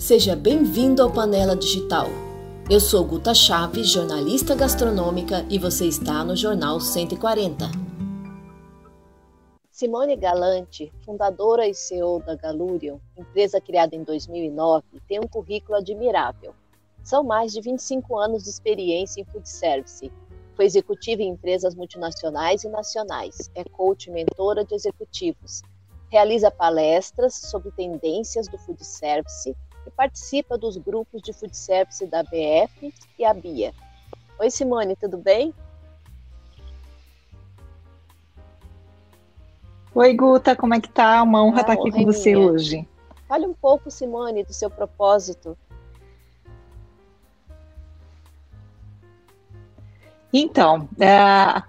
Seja bem-vindo ao Panela Digital. Eu sou Guta Chaves, jornalista gastronômica, e você está no Jornal 140. Simone Galante, fundadora e CEO da Galurion, empresa criada em 2009, tem um currículo admirável. São mais de 25 anos de experiência em food service. Foi executiva em empresas multinacionais e nacionais. É coach e mentora de executivos. Realiza palestras sobre tendências do food service e participa dos grupos de food service da BF e a BIA. Oi, Simone, tudo bem? Oi, Guta, como é que tá? Uma honra ah, estar aqui com você minha. hoje. Fale um pouco, Simone, do seu propósito. Então, é,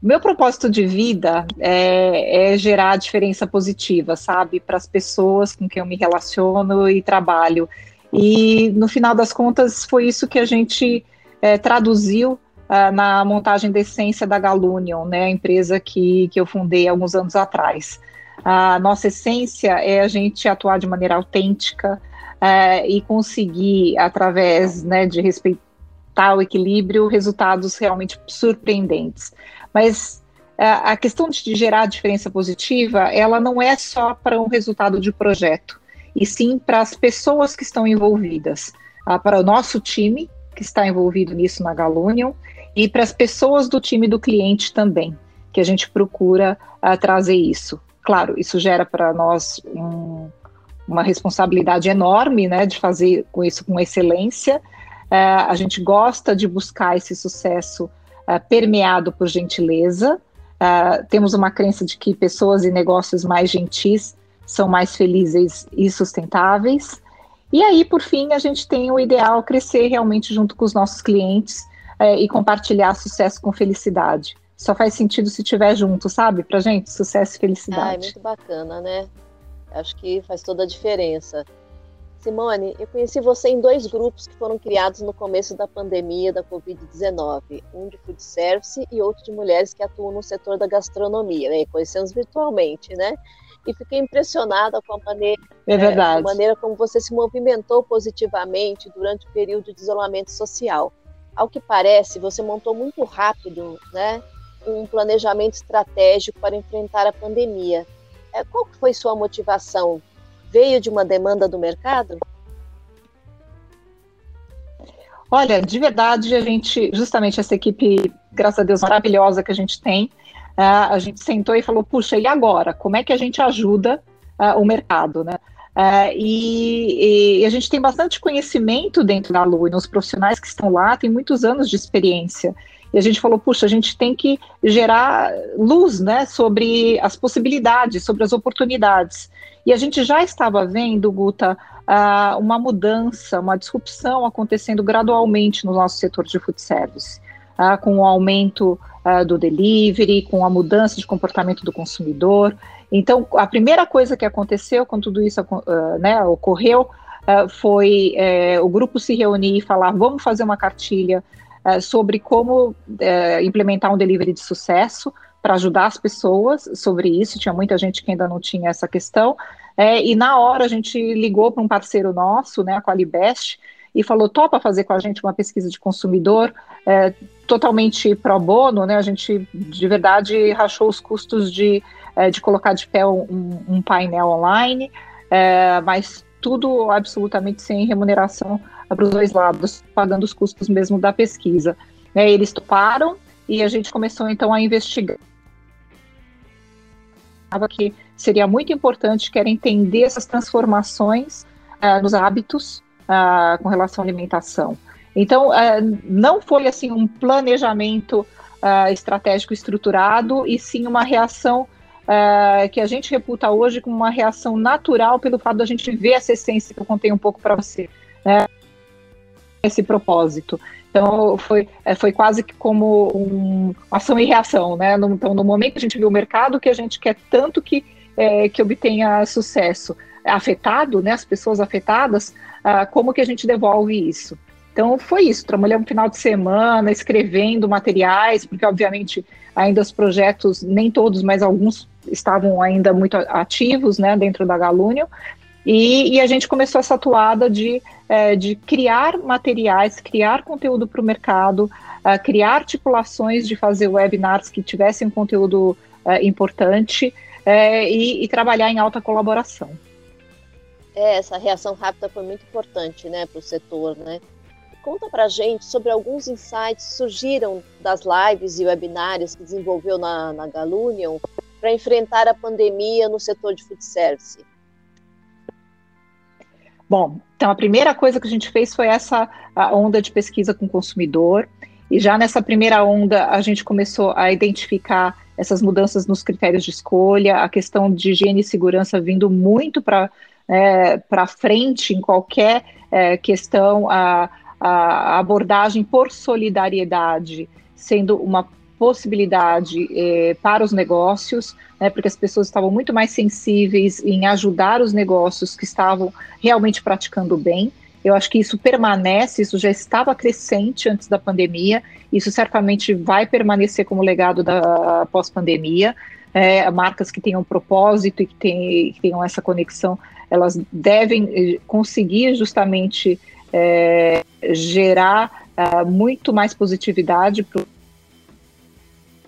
meu propósito de vida é, é gerar diferença positiva, sabe, para as pessoas com quem eu me relaciono e trabalho. E no final das contas foi isso que a gente é, traduziu uh, na montagem da essência da Galunion, né, a empresa que, que eu fundei alguns anos atrás. A nossa essência é a gente atuar de maneira autêntica uh, e conseguir, através né, de respeitar o equilíbrio, resultados realmente surpreendentes. Mas é, a questão de gerar diferença positiva, ela não é só para um resultado de projeto, e sim para as pessoas que estão envolvidas, ah, para o nosso time que está envolvido nisso na Galunion e para as pessoas do time do cliente também, que a gente procura uh, trazer isso. Claro, isso gera para nós um, uma responsabilidade enorme, né, de fazer com isso com excelência. Uh, a gente gosta de buscar esse sucesso uh, permeado por gentileza. Uh, temos uma crença de que pessoas e negócios mais gentis são mais felizes e sustentáveis. E aí, por fim, a gente tem o ideal crescer realmente junto com os nossos clientes uh, e compartilhar sucesso com felicidade. Só faz sentido se estiver junto, sabe? Pra gente, sucesso e felicidade. Ah, é muito bacana, né? Acho que faz toda a diferença. Simone, eu conheci você em dois grupos que foram criados no começo da pandemia da Covid-19, um de food service e outro de mulheres que atuam no setor da gastronomia, né? Conhecemos virtualmente, né? E fiquei impressionada com a maneira, é verdade. É, maneira como você se movimentou positivamente durante o período de isolamento social. Ao que parece, você montou muito rápido, né? Um planejamento estratégico para enfrentar a pandemia. É, qual foi sua motivação veio de uma demanda do mercado? Olha, de verdade, a gente, justamente essa equipe, graças a Deus, maravilhosa que a gente tem, uh, a gente sentou e falou, puxa, e agora? Como é que a gente ajuda uh, o mercado, né? Uh, e, e, a gente tem bastante conhecimento dentro da Lu, e nos profissionais que estão lá têm muitos anos de experiência. E a gente falou, puxa, a gente tem que gerar luz né, sobre as possibilidades, sobre as oportunidades. E a gente já estava vendo, Guta, uh, uma mudança, uma disrupção acontecendo gradualmente no nosso setor de food service, uh, com o aumento uh, do delivery, com a mudança de comportamento do consumidor. Então, a primeira coisa que aconteceu quando tudo isso né, ocorreu foi eh, o grupo se reunir e falar: vamos fazer uma cartilha sobre como eh, implementar um delivery de sucesso para ajudar as pessoas sobre isso. Tinha muita gente que ainda não tinha essa questão. É, e na hora a gente ligou para um parceiro nosso, né, a Qualibest, e falou: topa fazer com a gente uma pesquisa de consumidor é, totalmente pro bono, né? A gente de verdade rachou os custos de, é, de colocar de pé um, um painel online, é, mas tudo absolutamente sem remuneração para os dois lados, pagando os custos mesmo da pesquisa. É, eles toparam e a gente começou então a investigar que seria muito importante, que era entender essas transformações uh, nos hábitos uh, com relação à alimentação. Então, uh, não foi assim um planejamento estratégico estruturado, e sim uma reação que a gente reputa hoje como uma reação natural pelo fato da gente ver essa essência que eu contei um pouco para você, né? Esse propósito. Então, foi, é, foi quase que como um, ação e reação, né? No, então, no momento que a gente viu o mercado que a gente quer tanto que, é, que obtenha sucesso afetado, né? As pessoas afetadas, ah, como que a gente devolve isso? Então, foi isso. Trabalhamos um final de semana, escrevendo materiais, porque, obviamente, ainda os projetos, nem todos, mas alguns estavam ainda muito ativos, né, dentro da Galúnio, E, e, a gente começou essa atuada de, é, de criar materiais, criar conteúdo para o mercado, uh, criar articulações de fazer webinars que tivessem conteúdo uh, importante uh, e, e, trabalhar em alta colaboração. É, essa reação rápida foi muito importante né, para o setor. Né? Conta para gente sobre alguns insights que surgiram das lives e webinários que desenvolveu na, na Galunion para enfrentar a pandemia no setor de food service. Bom, então a primeira coisa que a gente fez foi essa onda de pesquisa com o consumidor. E já nessa primeira onda, a gente começou a identificar essas mudanças nos critérios de escolha, a questão de higiene e segurança vindo muito para é, frente em qualquer é, questão, a, a abordagem por solidariedade sendo uma possibilidade eh, para os negócios, né, porque as pessoas estavam muito mais sensíveis em ajudar os negócios que estavam realmente praticando bem. Eu acho que isso permanece, isso já estava crescente antes da pandemia, isso certamente vai permanecer como legado da pós-pandemia. É, marcas que tenham propósito e que, tem, que, tenham essa conexão, elas devem eh, conseguir justamente é, gerar uh, muito mais positividade para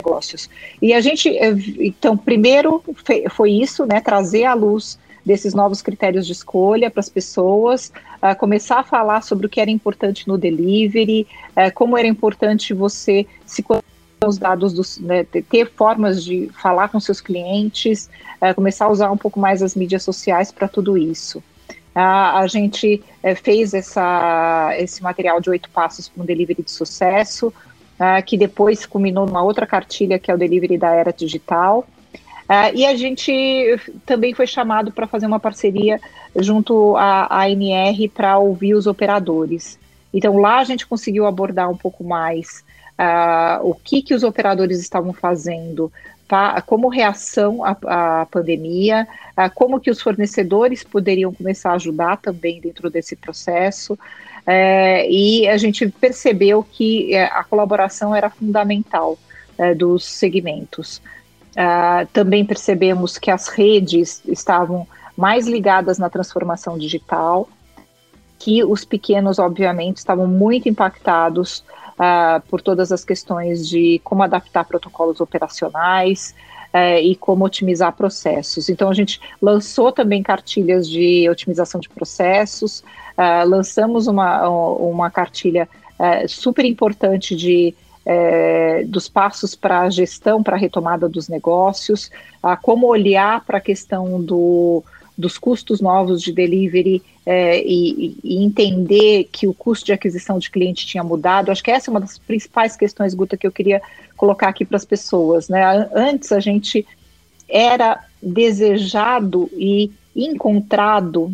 negócios. E a gente, eh, então, primeiro foi isso, né, trazer à luz desses novos critérios de escolha para as pessoas, uh, começar a falar sobre o que era importante no delivery, uh, como era importante você se os dados, dos, né, ter formas de falar com seus clientes, uh, começar a usar um pouco mais as mídias sociais para tudo isso. a gente fez essa, esse material de oito passos para um delivery de sucesso, uh, que depois culminou numa outra cartilha que é o Delivery da Era Digital. Uh, e a gente também foi chamado para fazer uma parceria junto à ANR para ouvir os operadores. Então lá a gente conseguiu abordar um pouco mais uh, o que, que os operadores estavam fazendo pra, como reação à, à pandemia, uh, como que os fornecedores poderiam começar a ajudar também dentro desse processo. É, e a gente percebeu que é, a colaboração era fundamental é, dos segmentos. Uh, também percebemos que as redes estavam mais ligadas na transformação digital, que os pequenos, obviamente, estavam muito impactados uh, por todas as questões de como adaptar protocolos operacionais, é, e como otimizar processos. Então, a gente lançou também cartilhas de otimização de processos, uh, lançamos uma, uma cartilha uh, super importante de é, dos passos para a gestão, para a retomada dos negócios, a como olhar para a questão do, dos custos novos de delivery é, e, e, entender que o custo de aquisição de cliente tinha mudado. Acho que essa é uma das principais questões, Guta, que eu queria colocar aqui para as pessoas. Né? Antes a gente era desejado e encontrado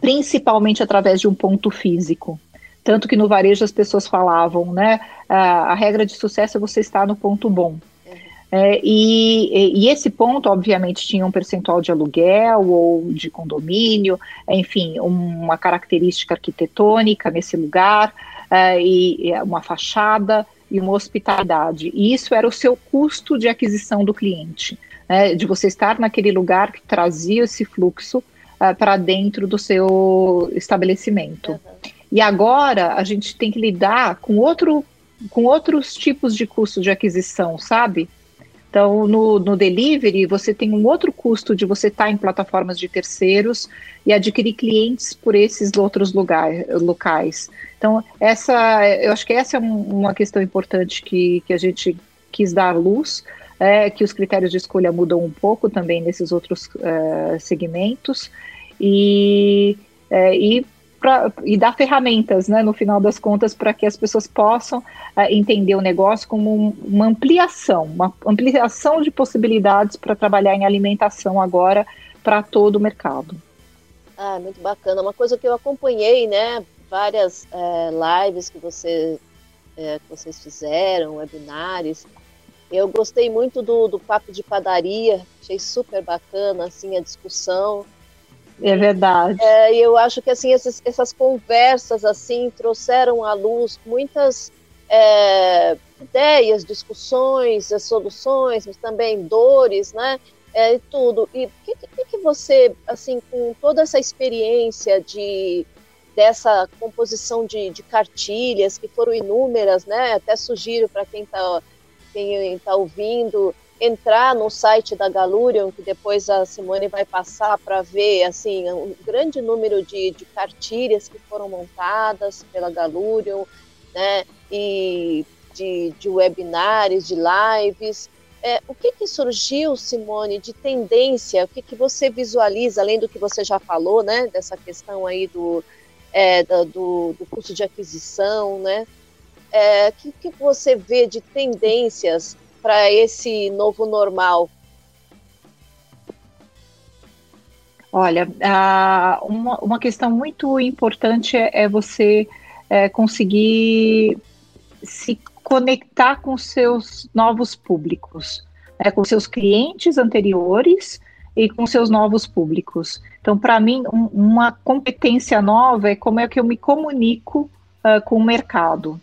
principalmente através de um ponto físico. Tanto que no varejo as pessoas falavam, né? A, a regra de sucesso é você estar no ponto bom. É, e, e, esse ponto, obviamente, tinha um percentual de aluguel ou de condomínio, enfim, uma característica arquitetônica nesse lugar, é, e, uma fachada e uma hospitalidade. E isso era o seu custo de aquisição do cliente, né, de você estar naquele lugar que trazia esse fluxo uh, para dentro do seu estabelecimento. Uhum. E agora a gente tem que lidar com outro com outros tipos de custo de aquisição, sabe? Então, no, no delivery, você tem um outro custo de você estar em plataformas de terceiros e adquirir clientes por esses outros lugar, locais. Então, essa, eu acho que essa é uma questão importante que, que a gente quis dar luz, é, que os critérios de escolha mudam um pouco também nesses outros uh, segmentos, e, é, e pra, e dar ferramentas, né, no final das contas, para que as pessoas possam uh, entender o negócio como um, uma ampliação, uma ampliação de possibilidades para trabalhar em alimentação agora para todo o mercado. Ah, muito bacana. Uma coisa que eu acompanhei, né, várias é, lives que, você, é, que vocês fizeram, webinários. Eu gostei muito do, do papo de padaria, achei super bacana assim a discussão. É verdade. É, eu acho que assim essas, essas conversas assim trouxeram à luz muitas é, ideias, discussões, soluções, mas também dores, né? É, tudo. E o que, que, que você, assim, com toda essa experiência de dessa composição de, de cartilhas que foram inúmeras, né? Até sugiro para quem está quem tá ouvindo entrar no site da Galurion, que depois a Simone vai passar para ver assim um grande número de, de cartilhas que foram montadas pela Galurion, né? E de, de webinários, de lives. É, o que, que, surgiu, Simone, de tendência? O que, que você visualiza, além do que você já falou, né? Dessa questão aí do, é, do, do custo de aquisição, né? É, que, que você vê de tendências para esse novo normal? Olha, uma, uma questão muito importante é, é você é, conseguir se conectar com seus novos públicos, né, com seus clientes anteriores e com seus novos públicos. Então, para mim, um, uma competência nova é como é que eu me comunico uh, com o mercado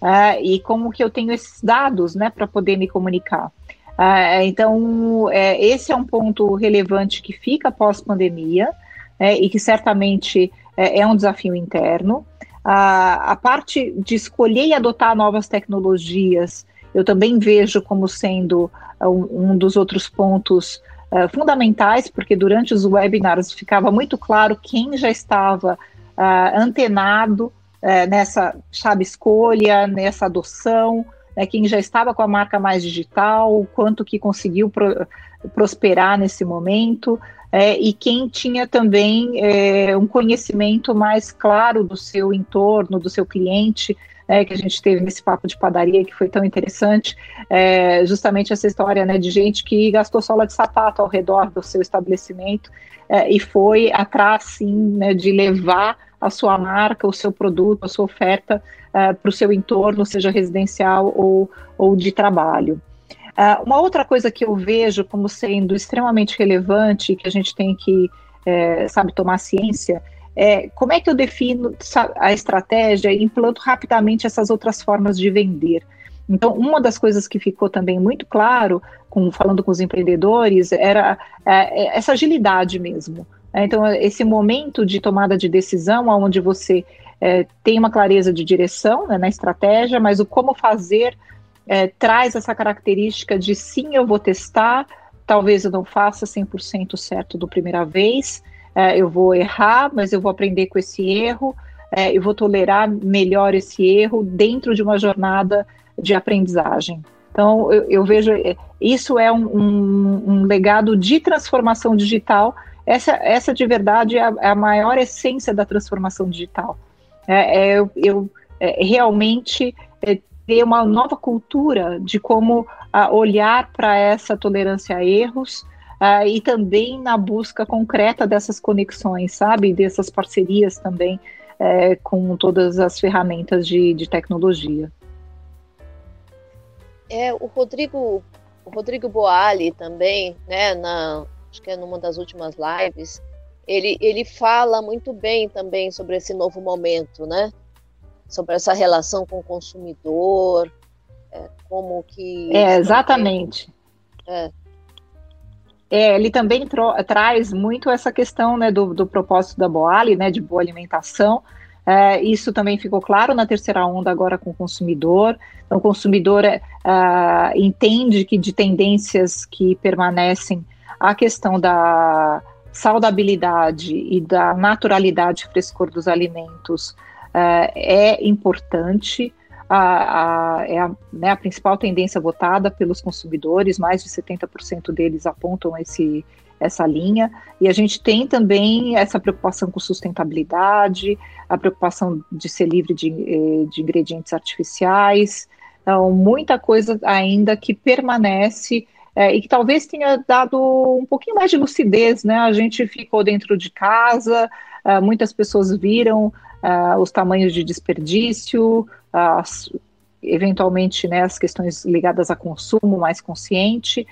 uh, e como que eu tenho esses dados, né, para poder me comunicar. Uh, então, é, esse é um ponto relevante que fica pós-pandemia é, e que certamente é, é um desafio interno. A, a parte de escolher e adotar novas tecnologias, eu também vejo como sendo um, um dos outros pontos uh, fundamentais, porque durante os webinars ficava muito claro quem já estava uh, antenado uh, nessa, sabe, escolha, nessa adoção, né, quem já estava com a marca mais digital, quanto que conseguiu pro, prosperar nesse momento é, e quem tinha também é, um conhecimento mais claro do seu entorno, do seu cliente, é, que a gente teve nesse papo de padaria que foi tão interessante, é, justamente essa história né, de gente que gastou sola de sapato ao redor do seu estabelecimento é, e foi atrás, sim, né, de levar a sua marca, o seu produto, a sua oferta é, para o seu entorno, seja residencial ou, ou de trabalho. Uh, uma outra coisa que eu vejo como sendo extremamente relevante, que a gente tem que, é, sabe, tomar ciência, é como é que eu defino a estratégia e implanto rapidamente essas outras formas de vender. Então, uma das coisas que ficou também muito claro, com, falando com os empreendedores, era é essa agilidade mesmo. Né? Então, esse momento de tomada de decisão, onde você é, tem uma clareza de direção né, na estratégia, mas o como fazer é, traz essa característica de sim, eu vou testar, talvez eu não faça 100% certo do primeira vez, é, eu vou errar, mas eu vou aprender com esse erro, é, eu vou tolerar melhor esse erro dentro de uma jornada de aprendizagem. Então, eu, eu vejo, é, isso é um, um, um, legado de transformação digital, essa, essa de verdade é a, é a maior essência da transformação digital. É, é eu, eu realmente ter uma nova cultura de como uh, olhar para essa tolerância a erros uh, e também na busca concreta dessas conexões, sabe? Dessas parcerias também uh, com todas as ferramentas de, de tecnologia. É, o Rodrigo, o Rodrigo Boali também, né, na, acho que é numa das últimas lives, ele, ele fala muito bem também sobre esse novo momento, né? sobre essa relação com o consumidor, é, como que... É, exatamente. É. É, ele também traz muito essa questão né, do, do propósito da Boali, né, de boa alimentação. É, isso também ficou claro na terceira onda agora com o consumidor. Então, o consumidor é, entende que de tendências que permanecem a questão da saudabilidade e da naturalidade e frescor dos alimentos uh, é importante, a, a, é a, né, a, principal tendência votada pelos consumidores, mais de 70% deles apontam esse, essa linha, e a gente tem também essa preocupação com sustentabilidade, a preocupação de ser livre de, eh, de ingredientes artificiais, então, muita coisa ainda que permanece é, e que talvez tenha dado um pouquinho mais de lucidez, né? A gente ficou dentro de casa, uh, muitas pessoas viram uh, os tamanhos de desperdício, as, eventualmente né, as questões ligadas a consumo mais consciente.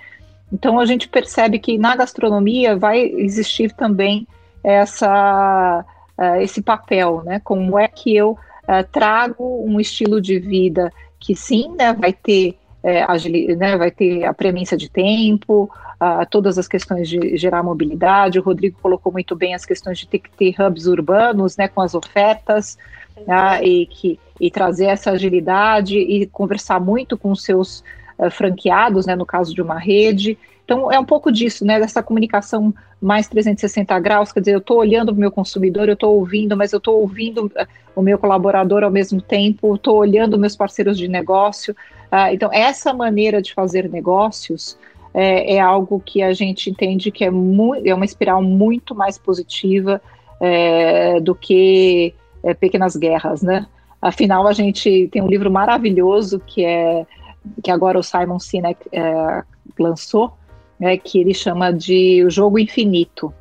Então a gente percebe que na gastronomia vai existir também essa, uh, esse papel, né? Como é que eu trago um estilo de vida que sim, né, vai ter é, né, vai ter a premência de tempo, todas as questões de gerar mobilidade. O Rodrigo colocou muito bem as questões de ter que ter hubs urbanos, né, com as ofertas, uh, e, que, e trazer essa agilidade e conversar muito com seus uh, franqueados, né, no caso de uma rede. Então, é um pouco disso, né, dessa comunicação mais 360 graus, quer dizer, eu estou olhando para o meu consumidor, eu estou ouvindo, mas eu estou ouvindo eh, o meu colaborador ao mesmo tempo, estou olhando meus parceiros de negócio. Uh, então, essa maneira de fazer negócios é, é, algo que a gente entende que é, é uma espiral muito mais positiva é, do que é, pequenas guerras, né? Afinal, a gente tem um livro maravilhoso que é que agora o Simon Sinek é, lançou, né, que ele chama de o jogo infinito,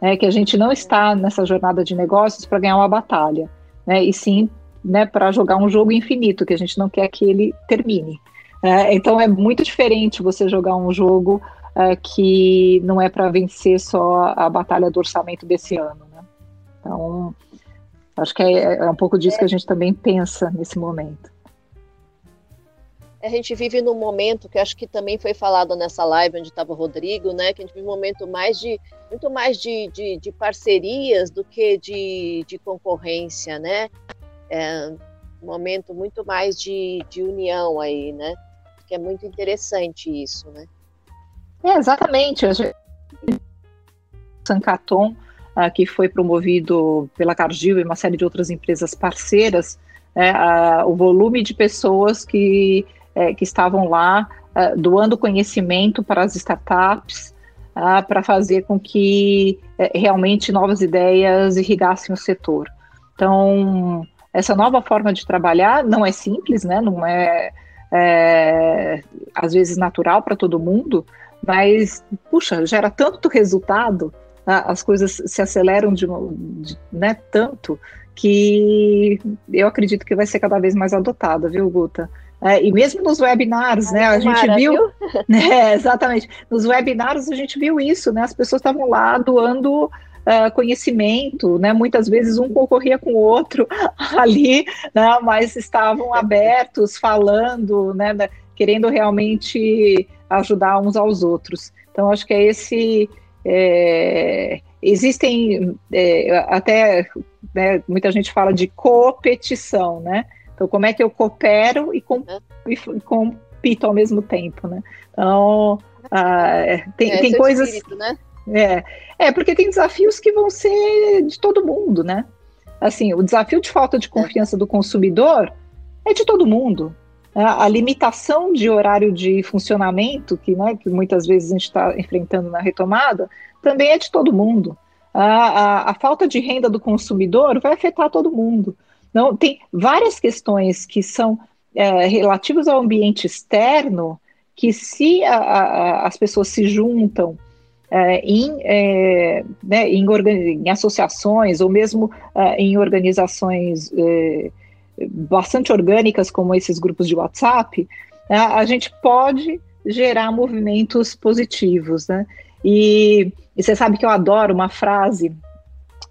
né, que a gente não está nessa jornada de negócios para ganhar uma batalha, né, e sim né, para jogar um jogo infinito, que a gente não quer que ele termine. É, então é muito diferente você jogar um jogo é, que não é para vencer só a, batalha do orçamento desse ano. Né? Então, acho que é, é um pouco disso que a gente também pensa nesse momento a gente vive num momento que acho que também foi falado nessa live onde estava o Rodrigo, né? Que a gente vive um momento mais de muito mais de, de, de parcerias do que de, de concorrência, né? É um momento muito mais de, de união aí, né? Que é muito interessante isso, né? É, exatamente. Sancaton, uh, que foi promovido pela Cargill e uma série de outras empresas parceiras, é, o volume de pessoas que é, que estavam lá uh, doando conhecimento para as startups, uh, para fazer com que uh, realmente novas ideias irrigassem o setor. Então, essa nova forma de trabalhar não é simples, né? não é, é às vezes natural para todo mundo, mas, puxa, gera tanto resultado, as coisas se aceleram de, de, né, tanto que eu acredito que vai ser cada vez mais adotada, viu, Guta? É, e mesmo nos webinars, né, a gente viu, né, exatamente, nos webinars a gente viu isso, né, as pessoas estavam lá doando uh, conhecimento, né, muitas vezes um concorria com o outro ali, né, mas estavam abertos, falando, né, querendo realmente ajudar uns aos outros. Então, acho que é esse, é, existem é, até, né, muita gente fala de competição, né, então, como é que eu coopero e, com, e, compito ao mesmo tempo, né? Então, ah, tem, é, tem coisas... Espírito, né? É, é, porque tem desafios que vão ser de todo mundo, né? Assim, o desafio de falta de confiança do consumidor é de todo mundo. A limitação de horário de funcionamento, que, né, que muitas vezes a gente está enfrentando na retomada, também é de todo mundo. A, a, a, falta de renda do consumidor vai afetar todo mundo. Não, tem várias questões que são é, relativas ao ambiente externo que se a, as pessoas se juntam é, em, é, né, em, em, associações ou mesmo é, em organizações é, bastante orgânicas como esses grupos de WhatsApp, né, a gente pode gerar movimentos positivos, né? E, e, você sabe que eu adoro uma frase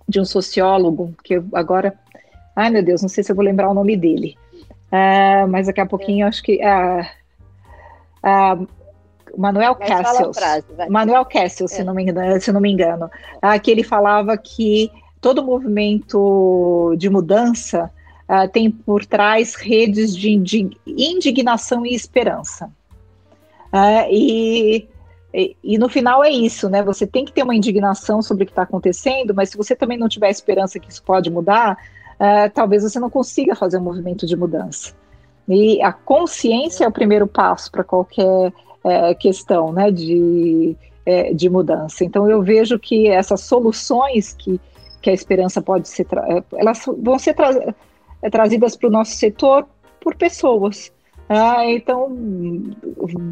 de um sociólogo que eu agora Ai, meu Deus, não sei se eu vou lembrar o nome dele. Uh, mas daqui a pouquinho é. acho que. Manuel Cassius. Manuel Cassius, é. se, não me engano, se não me engano. Uh, que ele falava que todo movimento de mudança uh, tem por trás redes de indignação e esperança. Uh, e, e, e, no final é isso, né? Você tem que ter uma indignação sobre o que está acontecendo, mas se você também não tiver esperança que isso pode mudar, uh, talvez você não consiga fazer um movimento de mudança. E a consciência é o primeiro passo para qualquer é, questão né, de, é, de mudança. Então, eu vejo que essas soluções que, que a esperança pode ser, é, elas vão ser tra é, trazidas para o nosso setor por pessoas. Ah, então,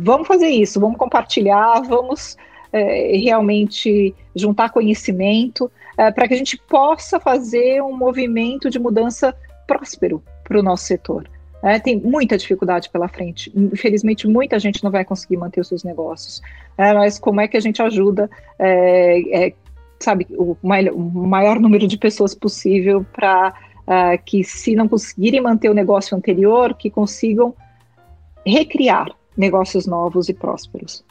vamos fazer isso, vamos compartilhar, vamos é, realmente juntar conhecimento é, para que a gente possa fazer um movimento de mudança próspero para o nosso setor. É, tem muita dificuldade pela frente. Infelizmente, muita gente não vai conseguir manter os seus negócios. É, mas como é que a gente ajuda, é, é, sabe, o, maior número de pessoas possível para uh, que, se não conseguirem manter o negócio anterior, que consigam recriar negócios novos e prósperos.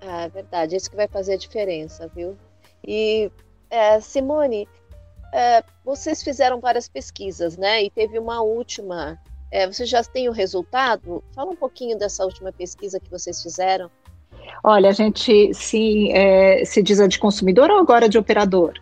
É verdade, isso que vai fazer a diferença, viu? E, é, Simone, é, vocês fizeram várias pesquisas, né? E teve uma última. É, você já tem o resultado? Fala um pouquinho dessa última pesquisa que vocês fizeram. Olha, a gente sim é, se diz a de consumidor ou agora de operador?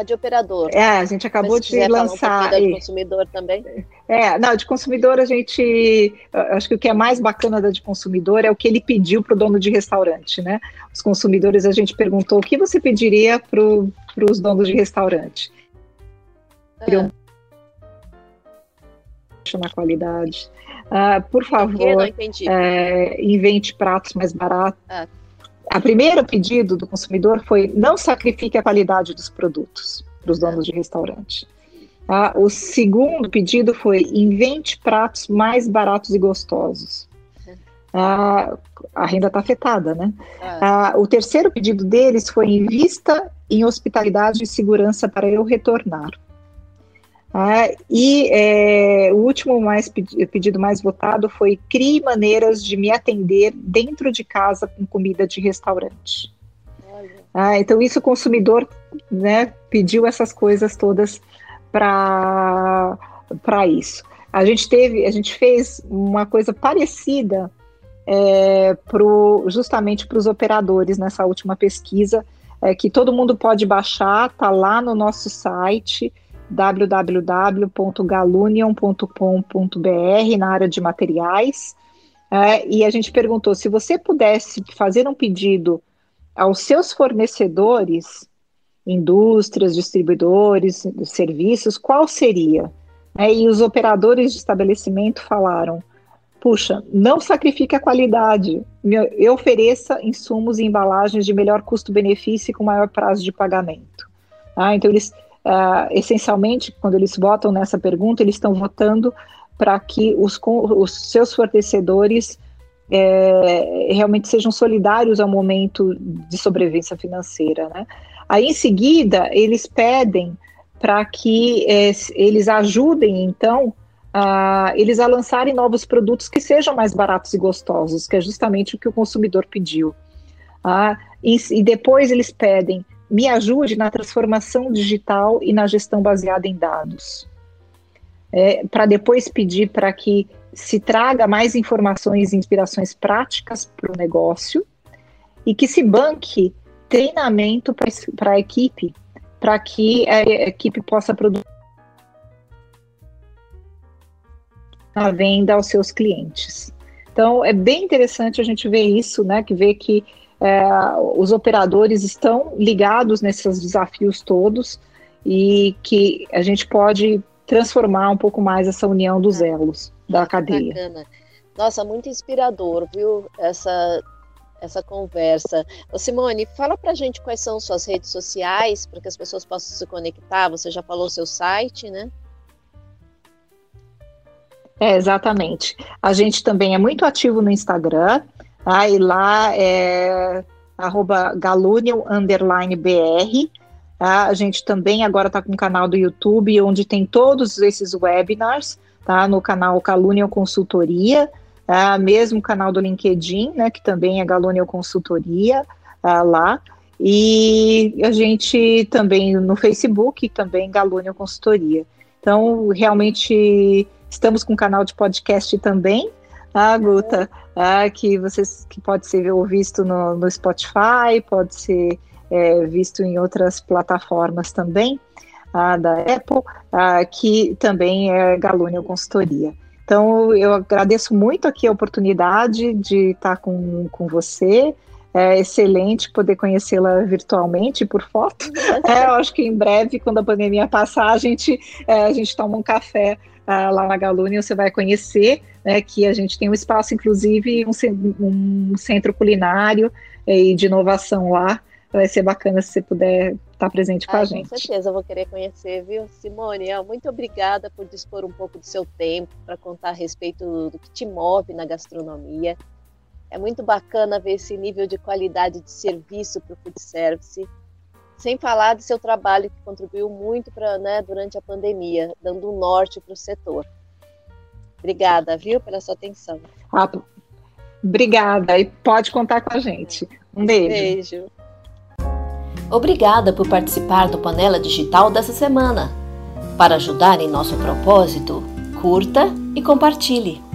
A de operador. É, a gente acabou de lançar. Um de consumidor também. É, não, de consumidor a gente. Acho que o que é mais bacana da de consumidor é o que ele pediu para o dono de restaurante, né? Os consumidores, a gente perguntou o que você pediria para os donos de restaurante. É. Na qualidade. Uh, por favor, é, invente pratos mais baratos. Ah. A primeiro pedido do consumidor foi não sacrifique a qualidade dos produtos para os donos de restaurante. Ah, o segundo pedido foi invente pratos mais baratos e gostosos. Ah, a renda está afetada, né? Ah. o terceiro pedido deles foi invista em hospitalidade e segurança para eu retornar. Ah, e é, o último mais pedido mais votado foi crie maneiras de me atender dentro de casa com comida de restaurante. Ah, então isso o consumidor né, pediu essas coisas todas para isso. A gente teve, a gente fez uma coisa parecida é, pro, justamente para os operadores nessa última pesquisa, é, que todo mundo pode baixar, tá lá no nosso site www.galunion.com.br na área de materiais. É, e a gente perguntou se você pudesse fazer um pedido aos seus fornecedores, indústrias, distribuidores, serviços, qual seria? É, e os operadores de estabelecimento falaram: puxa, não sacrifique a qualidade, eu ofereça insumos e embalagens de melhor custo-benefício e com maior prazo de pagamento. Ah, então eles uh, essencialmente, quando eles votam nessa pergunta, eles estão votando para que os, os, seus fornecedores é, realmente sejam solidários ao momento de sobrevivência financeira. Né? Aí, em seguida, eles pedem para que é, eles ajudem, então, a, eles a lançarem novos produtos que sejam mais baratos e gostosos, que é justamente o que o consumidor pediu. Ah, e, e depois eles pedem me ajude na transformação digital e na gestão baseada em dados. É, para depois pedir para que se traga mais informações e inspirações práticas para o negócio e que se banque treinamento para a equipe, para que a equipe possa produzir a venda aos seus clientes. Então, é bem interessante a gente ver isso, né? Que vê que é, os operadores estão ligados nesses desafios todos e que a gente pode transformar um pouco mais essa união dos elos da cadeia. Bacana. Nossa, muito inspirador, viu, essa, essa conversa. Ô Simone, fala pra gente quais são suas redes sociais, para que as pessoas possam se conectar. Você já falou o seu site, né? É, exatamente. A gente também é muito ativo no Instagram. Tá? E lá é arroba underline BR. Tá? A gente também agora está com um canal do YouTube, onde tem todos esses webinars, tá? No canal Galunium Consultoria, tá? mesmo canal do LinkedIn, né? Que também é Galunium Consultoria, tá? lá. E a gente também no Facebook, também Galunium Consultoria. Então, realmente, estamos com um canal de podcast também, ah, Guta, ah, que vocês que pode ser visto no, no Spotify, pode ser é, visto em outras plataformas também, ah, da Apple, ah, que também é Galúnia Consultoria. Então, eu agradeço muito aqui a oportunidade de estar com, com você. É excelente poder conhecê-la virtualmente por foto. É, eu acho que em breve, quando a pandemia passar, a gente, é, a gente toma um café uh, lá na Galúnia, você vai conhecer né, que a gente tem um espaço, inclusive, um, um centro culinário e de inovação lá. Vai ser bacana se você puder estar presente com ah, a gente. Com certeza, eu vou querer conhecer, viu? Simone, muito obrigada por dispor um pouco do seu tempo para contar a respeito do que te move na gastronomia. É muito bacana ver esse nível de qualidade de serviço para o food service sem falar do seu trabalho que contribuiu muito para, né, durante a pandemia, dando um norte para o setor. Obrigada, viu, pela sua atenção. Ah, Obrigada e pode contar com a gente. Um beijo. Beijo. Obrigada por participar do Panela Digital dessa semana. Para ajudar em nosso propósito, curta e compartilhe.